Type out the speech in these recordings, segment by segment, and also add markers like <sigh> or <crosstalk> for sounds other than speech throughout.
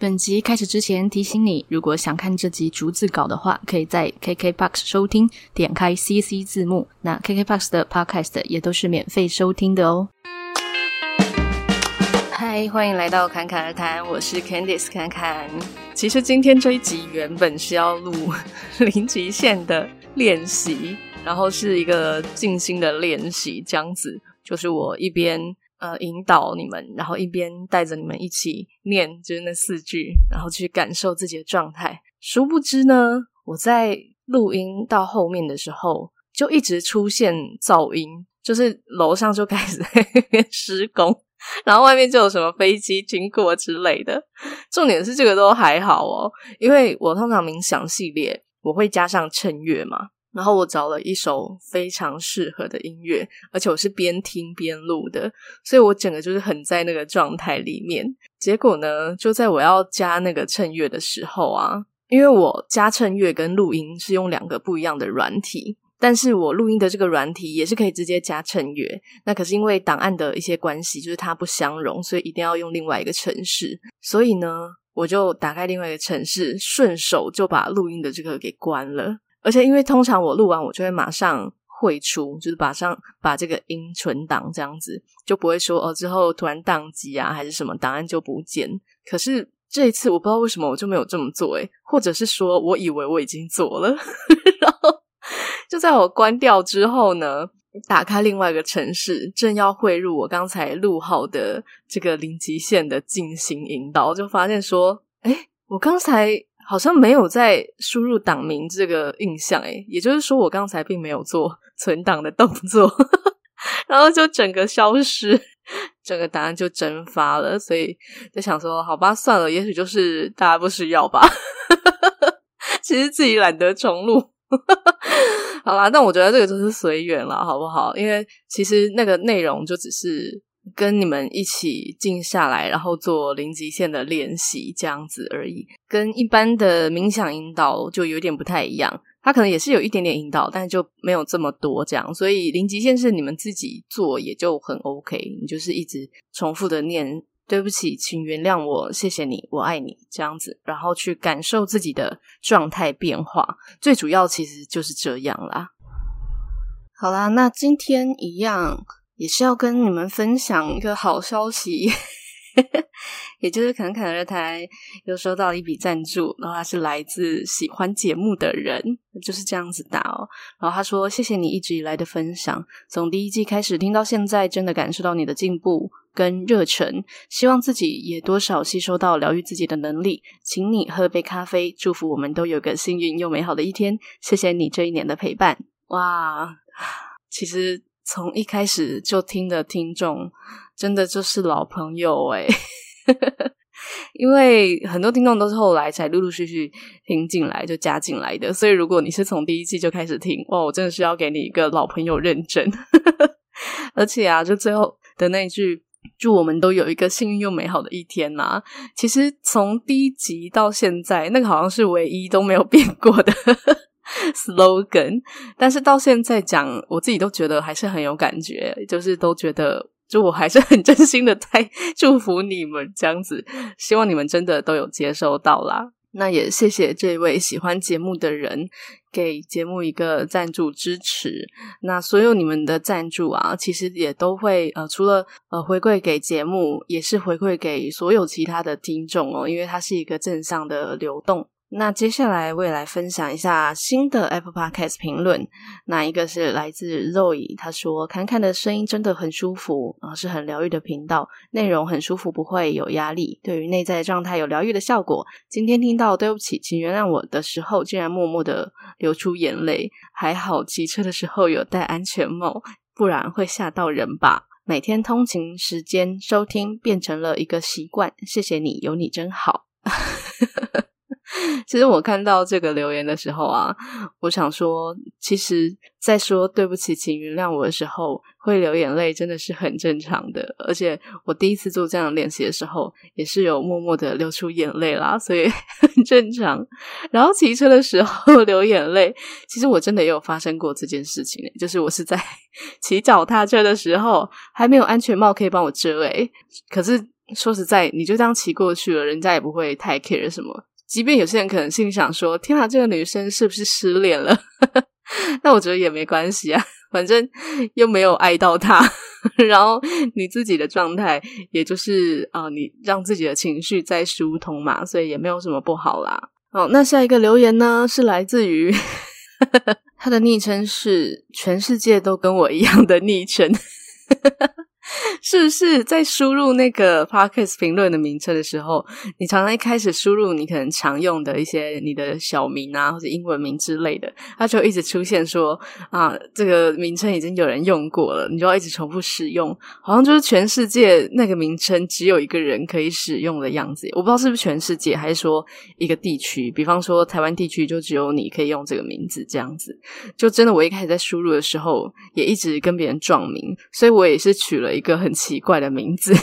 本集开始之前提醒你，如果想看这集逐字稿的话，可以在 KKBOX 收听，点开 CC 字幕。那 KKBOX 的 Podcast 也都是免费收听的哦。嗨，欢迎来到侃侃而谈，我是 Candice 侃侃。其实今天这一集原本是要录零极限的练习，然后是一个静心的练习，这样子就是我一边。呃，引导你们，然后一边带着你们一起念，就是那四句，然后去感受自己的状态。殊不知呢，我在录音到后面的时候，就一直出现噪音，就是楼上就开始在那边施工，然后外面就有什么飞机经过之类的。重点是这个都还好哦，因为我通常冥想系列我会加上衬乐嘛。然后我找了一首非常适合的音乐，而且我是边听边录的，所以我整个就是很在那个状态里面。结果呢，就在我要加那个衬乐的时候啊，因为我加衬乐跟录音是用两个不一样的软体，但是我录音的这个软体也是可以直接加衬乐。那可是因为档案的一些关系，就是它不相容，所以一定要用另外一个程式。所以呢，我就打开另外一个程式，顺手就把录音的这个给关了。而且，因为通常我录完，我就会马上汇出，就是马上把这个音存档，这样子就不会说哦，之后突然宕机啊，还是什么档案就不见。可是这一次，我不知道为什么我就没有这么做，诶，或者是说我以为我已经做了，<laughs> 然后就在我关掉之后呢，打开另外一个城市，正要汇入我刚才录好的这个零极限的进行引导，就发现说，诶，我刚才。好像没有在输入党名这个印象诶，也就是说我刚才并没有做 <laughs> 存档的动作，<laughs> 然后就整个消失，整个答案就蒸发了。所以就想说，好吧，算了，也许就是大家不需要吧。<laughs> 其实自己懒得重录，好啦，但我觉得这个就是随缘了，好不好？因为其实那个内容就只是。跟你们一起静下来，然后做零极限的练习，这样子而已。跟一般的冥想引导就有点不太一样，它可能也是有一点点引导，但就没有这么多这样。所以零极限是你们自己做也就很 OK，你就是一直重复的念“对不起，请原谅我，谢谢你，我爱你”这样子，然后去感受自己的状态变化。最主要其实就是这样啦。好啦，那今天一样。也是要跟你们分享一个好消息，<laughs> 也就是侃侃而谈又收到一笔赞助，然后他是来自喜欢节目的人，就是这样子打哦。然后他说：“谢谢你一直以来的分享，从第一季开始听到现在，真的感受到你的进步跟热忱，希望自己也多少吸收到疗愈自己的能力。请你喝杯咖啡，祝福我们都有个幸运又美好的一天。谢谢你这一年的陪伴。”哇，<sighs> 其实。从一开始就听的听众，真的就是老朋友诶 <laughs> 因为很多听众都是后来才陆陆续续听进来就加进来的，所以如果你是从第一季就开始听，哇，我真的是要给你一个老朋友认证。<laughs> 而且啊，就最后的那一句“祝我们都有一个幸运又美好的一天”呐，其实从第一集到现在，那个好像是唯一都没有变过的。<laughs> slogan，但是到现在讲，我自己都觉得还是很有感觉，就是都觉得，就我还是很真心的在祝福你们这样子，希望你们真的都有接收到啦。那也谢谢这位喜欢节目的人给节目一个赞助支持。那所有你们的赞助啊，其实也都会呃，除了呃回馈给节目，也是回馈给所有其他的听众哦，因为它是一个正向的流动。那接下来我也来分享一下新的 Apple Podcast 评论。那一个是来自 Zoe，他说：“侃侃的声音真的很舒服，啊，是很疗愈的频道，内容很舒服，不会有压力，对于内在状态有疗愈的效果。今天听到对不起，请原谅我的时候，竟然默默的流出眼泪。还好骑车的时候有戴安全帽，不然会吓到人吧。每天通勤时间收听变成了一个习惯，谢谢你，有你真好。” <laughs> <laughs> 其实我看到这个留言的时候啊，我想说，其实，在说对不起，请原谅我的时候，会流眼泪，真的是很正常的。而且，我第一次做这样的练习的时候，也是有默默的流出眼泪啦，所以 <laughs> 很正常。然后骑车的时候 <laughs> 流眼泪，其实我真的也有发生过这件事情，就是我是在骑脚踏车的时候，还没有安全帽可以帮我遮诶，可是。说实在，你就这样骑过去了，人家也不会太 care 什么。即便有些人可能心里想说：“天啊，这个女生是不是失恋了？” <laughs> 那我觉得也没关系啊，反正又没有爱到她。<laughs> 然后你自己的状态，也就是啊、你让自己的情绪再疏通嘛，所以也没有什么不好啦。哦，那下一个留言呢，是来自于 <laughs> 他的昵称是“全世界都跟我一样的昵称”。<laughs> 是不是在输入那个 podcast 评论的名称的时候，你常常一开始输入你可能常用的一些你的小名啊，或者英文名之类的，它就一直出现说啊，这个名称已经有人用过了，你就要一直重复使用，好像就是全世界那个名称只有一个人可以使用的样子。我不知道是不是全世界，还是说一个地区，比方说台湾地区就只有你可以用这个名字这样子。就真的我一开始在输入的时候，也一直跟别人撞名，所以我也是取了一个很奇怪的名字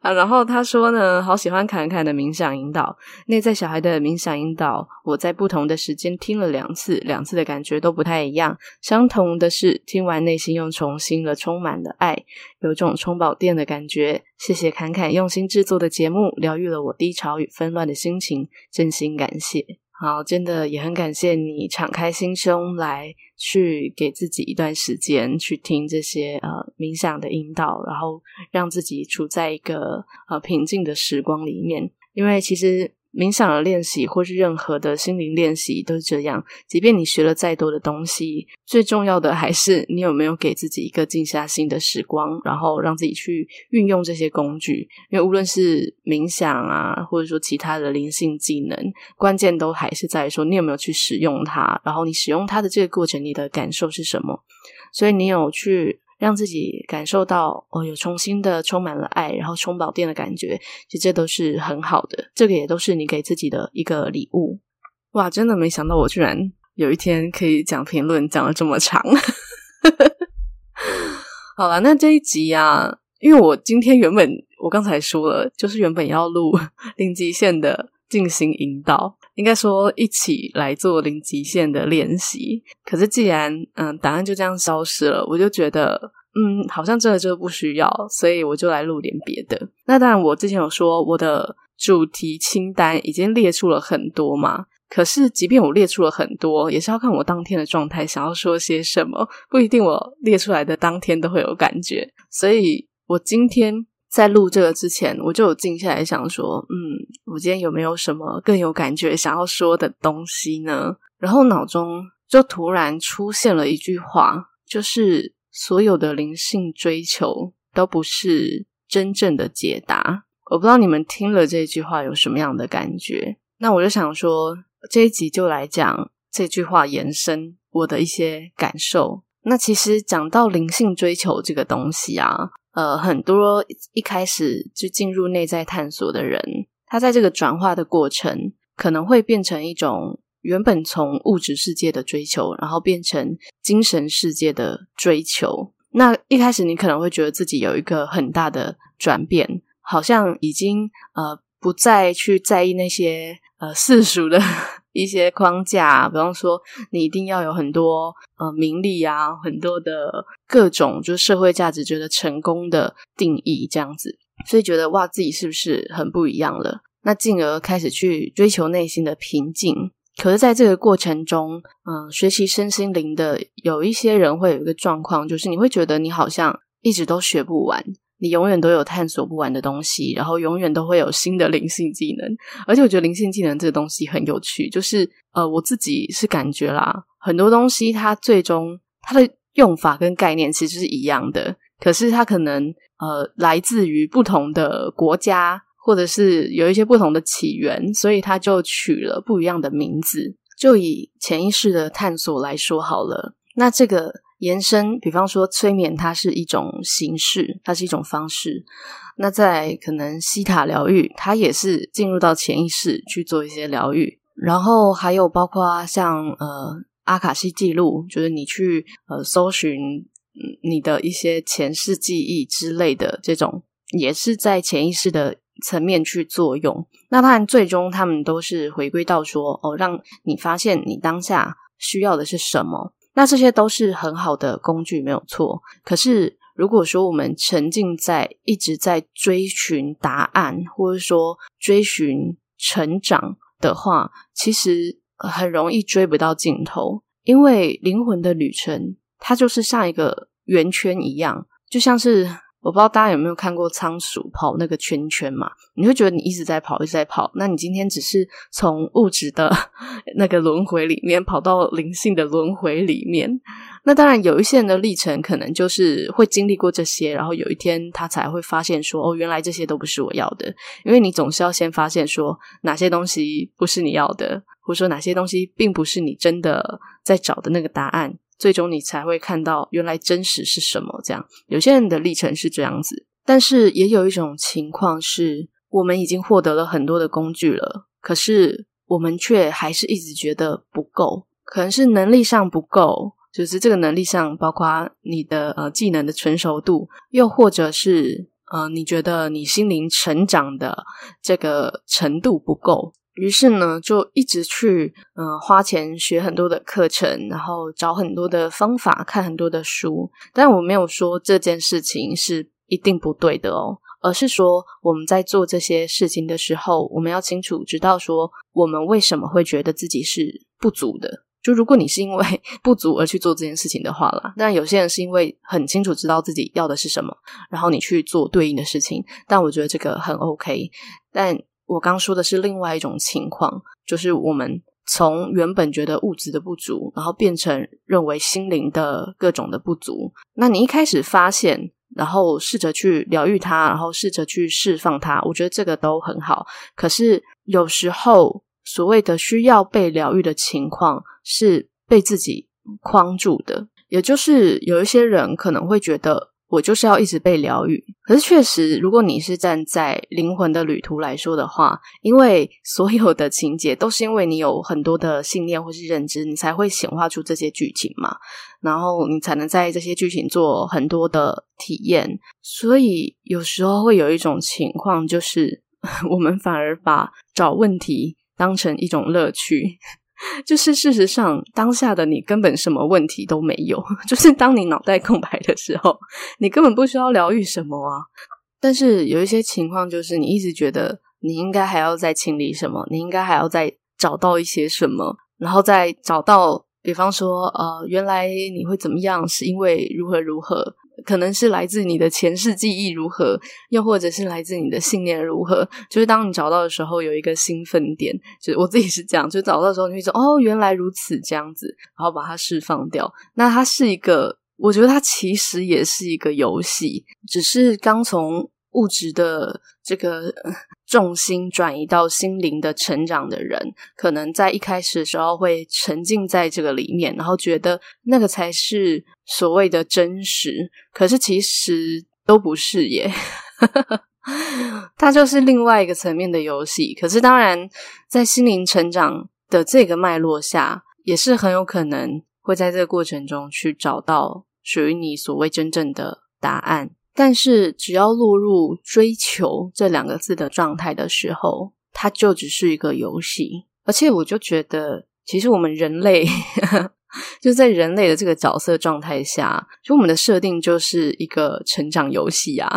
啊，然后他说呢，好喜欢侃侃的冥想引导，内在小孩的冥想引导，我在不同的时间听了两次，两次的感觉都不太一样。相同的是，听完内心又重新了充满了爱，有种充饱电的感觉。谢谢侃侃用心制作的节目，疗愈了我低潮与纷乱的心情，真心感谢。好，真的也很感谢你敞开心胸来去给自己一段时间去听这些呃冥想的引导，然后让自己处在一个呃平静的时光里面，因为其实。冥想的练习，或是任何的心灵练习，都是这样。即便你学了再多的东西，最重要的还是你有没有给自己一个静下心的时光，然后让自己去运用这些工具。因为无论是冥想啊，或者说其他的灵性技能，关键都还是在于说你有没有去使用它，然后你使用它的这个过程，你的感受是什么。所以你有去。让自己感受到哦，有重新的充满了爱，然后充饱电的感觉，其实这都是很好的。这个也都是你给自己的一个礼物。哇，真的没想到我居然有一天可以讲评论讲了这么长。<laughs> 好了，那这一集啊，因为我今天原本我刚才说了，就是原本要录零极限的静心引导。应该说一起来做零极限的练习，可是既然嗯答案就这样消失了，我就觉得嗯好像真的就不需要，所以我就来录点别的。那当然，我之前有说我的主题清单已经列出了很多嘛，可是即便我列出了很多，也是要看我当天的状态，想要说些什么，不一定我列出来的当天都会有感觉，所以我今天。在录这个之前，我就有静下来想说，嗯，我今天有没有什么更有感觉想要说的东西呢？然后脑中就突然出现了一句话，就是所有的灵性追求都不是真正的解答。我不知道你们听了这句话有什么样的感觉？那我就想说，这一集就来讲这句话延伸我的一些感受。那其实讲到灵性追求这个东西啊。呃，很多一开始就进入内在探索的人，他在这个转化的过程，可能会变成一种原本从物质世界的追求，然后变成精神世界的追求。那一开始你可能会觉得自己有一个很大的转变，好像已经呃不再去在意那些呃世俗的。一些框架，比方说你一定要有很多呃名利啊，很多的各种就是社会价值觉得成功的定义这样子，所以觉得哇自己是不是很不一样了？那进而开始去追求内心的平静。可是在这个过程中，嗯、学习身心灵的有一些人会有一个状况，就是你会觉得你好像一直都学不完。你永远都有探索不完的东西，然后永远都会有新的灵性技能。而且我觉得灵性技能这个东西很有趣，就是呃，我自己是感觉啦，很多东西它最终它的用法跟概念其实是一样的，可是它可能呃来自于不同的国家，或者是有一些不同的起源，所以它就取了不一样的名字。就以潜意识的探索来说好了，那这个。延伸，比方说催眠，它是一种形式，它是一种方式。那在可能西塔疗愈，它也是进入到潜意识去做一些疗愈。然后还有包括像呃阿卡西记录，就是你去呃搜寻你的一些前世记忆之类的这种，也是在潜意识的层面去作用。那当然，最终他们都是回归到说哦，让你发现你当下需要的是什么。那这些都是很好的工具，没有错。可是，如果说我们沉浸在一直在追寻答案，或者说追寻成长的话，其实很容易追不到尽头。因为灵魂的旅程，它就是像一个圆圈一样，就像是。我不知道大家有没有看过仓鼠跑那个圈圈嘛？你会觉得你一直在跑，一直在跑。那你今天只是从物质的 <laughs> 那个轮回里面跑到灵性的轮回里面。那当然有一些人的历程可能就是会经历过这些，然后有一天他才会发现说：“哦，原来这些都不是我要的。”因为你总是要先发现说哪些东西不是你要的，或者说哪些东西并不是你真的在找的那个答案。最终你才会看到原来真实是什么。这样，有些人的历程是这样子，但是也有一种情况是，我们已经获得了很多的工具了，可是我们却还是一直觉得不够，可能是能力上不够，就是这个能力上包括你的呃技能的成熟度，又或者是呃你觉得你心灵成长的这个程度不够。于是呢，就一直去嗯、花钱学很多的课程，然后找很多的方法，看很多的书。但我没有说这件事情是一定不对的哦，而是说我们在做这些事情的时候，我们要清楚知道说我们为什么会觉得自己是不足的。就如果你是因为 <laughs> 不足而去做这件事情的话啦，但有些人是因为很清楚知道自己要的是什么，然后你去做对应的事情。但我觉得这个很 OK，但。我刚说的是另外一种情况，就是我们从原本觉得物质的不足，然后变成认为心灵的各种的不足。那你一开始发现，然后试着去疗愈它，然后试着去释放它，我觉得这个都很好。可是有时候，所谓的需要被疗愈的情况，是被自己框住的，也就是有一些人可能会觉得。我就是要一直被疗愈，可是确实，如果你是站在灵魂的旅途来说的话，因为所有的情节都是因为你有很多的信念或是认知，你才会显化出这些剧情嘛，然后你才能在这些剧情做很多的体验。所以有时候会有一种情况，就是 <laughs> 我们反而把找问题当成一种乐趣。就是事实上，当下的你根本什么问题都没有。<laughs> 就是当你脑袋空白的时候，你根本不需要疗愈什么啊。但是有一些情况，就是你一直觉得你应该还要再清理什么，你应该还要再找到一些什么，然后再找到，比方说，呃，原来你会怎么样，是因为如何如何。可能是来自你的前世记忆如何，又或者是来自你的信念如何。就是当你找到的时候，有一个兴奋点。就是我自己是这样，就找到的时候，你会说：“哦，原来如此，这样子。”然后把它释放掉。那它是一个，我觉得它其实也是一个游戏，只是刚从物质的这个重心转移到心灵的成长的人，可能在一开始的时候会沉浸在这个里面，然后觉得那个才是所谓的真实。可是其实都不是耶，<laughs> 它就是另外一个层面的游戏。可是当然，在心灵成长的这个脉络下，也是很有可能会在这个过程中去找到属于你所谓真正的答案。但是，只要落入“追求”这两个字的状态的时候，它就只是一个游戏。而且，我就觉得，其实我们人类，<laughs> 就在人类的这个角色状态下，就我们的设定就是一个成长游戏啊。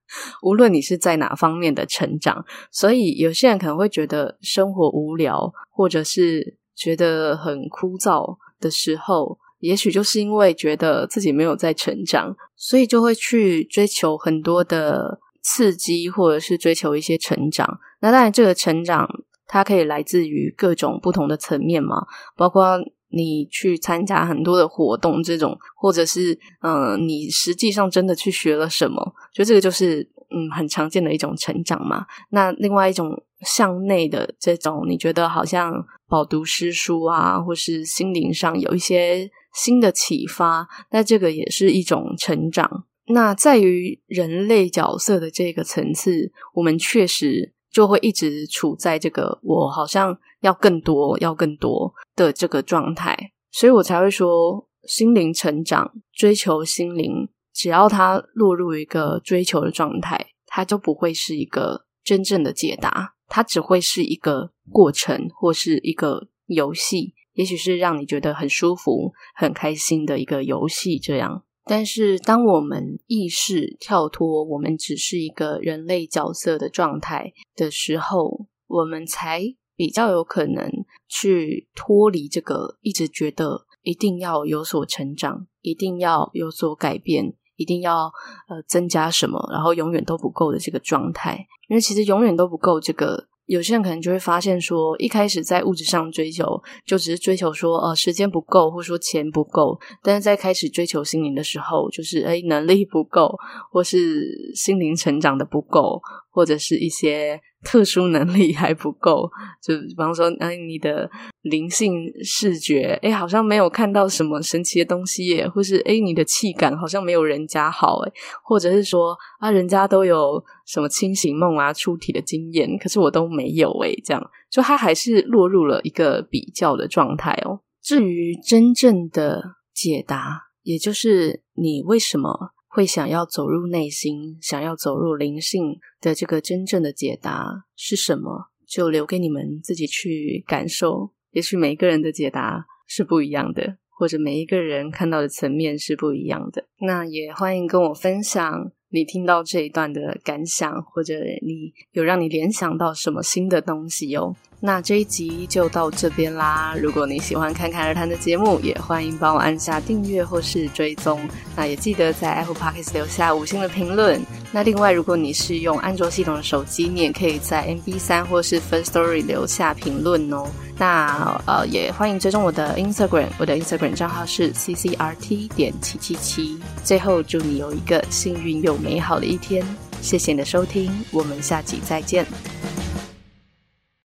<laughs> 无论你是在哪方面的成长，所以有些人可能会觉得生活无聊，或者是觉得很枯燥的时候。也许就是因为觉得自己没有在成长，所以就会去追求很多的刺激，或者是追求一些成长。那当然，这个成长它可以来自于各种不同的层面嘛，包括你去参加很多的活动这种，或者是嗯、你实际上真的去学了什么，就这个就是嗯很常见的一种成长嘛。那另外一种向内的这种，你觉得好像饱读诗书啊，或是心灵上有一些。新的启发，那这个也是一种成长。那在于人类角色的这个层次，我们确实就会一直处在这个我好像要更多、要更多的这个状态，所以我才会说，心灵成长、追求心灵，只要它落入一个追求的状态，它就不会是一个真正的解答，它只会是一个过程或是一个游戏。也许是让你觉得很舒服、很开心的一个游戏，这样。但是，当我们意识跳脱，我们只是一个人类角色的状态的时候，我们才比较有可能去脱离这个一直觉得一定要有所成长，一定要有所改变，一定要呃增加什么，然后永远都不够的这个状态。因为其实永远都不够这个。有些人可能就会发现说，一开始在物质上追求，就只是追求说，呃，时间不够，或者说钱不够。但是在开始追求心灵的时候，就是，诶，能力不够，或是心灵成长的不够，或者是一些。特殊能力还不够，<laughs> 就比方说，哎，你的灵性视觉，哎，好像没有看到什么神奇的东西耶，或是哎，你的气感好像没有人家好，哎，或者是说啊，人家都有什么清醒梦啊、出体的经验，可是我都没有，哎，这样，就他还是落入了一个比较的状态哦。至于真正的解答，也就是你为什么会想要走入内心，想要走入灵性的这个真正的解答是什么？就留给你们自己去感受。也许每一个人的解答是不一样的，或者每一个人看到的层面是不一样的。那也欢迎跟我分享你听到这一段的感想，或者你有让你联想到什么新的东西哟。那这一集就到这边啦。如果你喜欢侃侃而谈的节目，也欢迎帮我按下订阅或是追踪。那也记得在 Apple Podcast 留下五星的评论。那另外，如果你是用安卓系统的手机，你也可以在 MB3 或是 Firstory 留下评论哦。那呃，也欢迎追踪我的 Instagram，我的 Instagram 账号是 ccrt 点七七七。最后，祝你有一个幸运又美好的一天。谢谢你的收听，我们下集再见。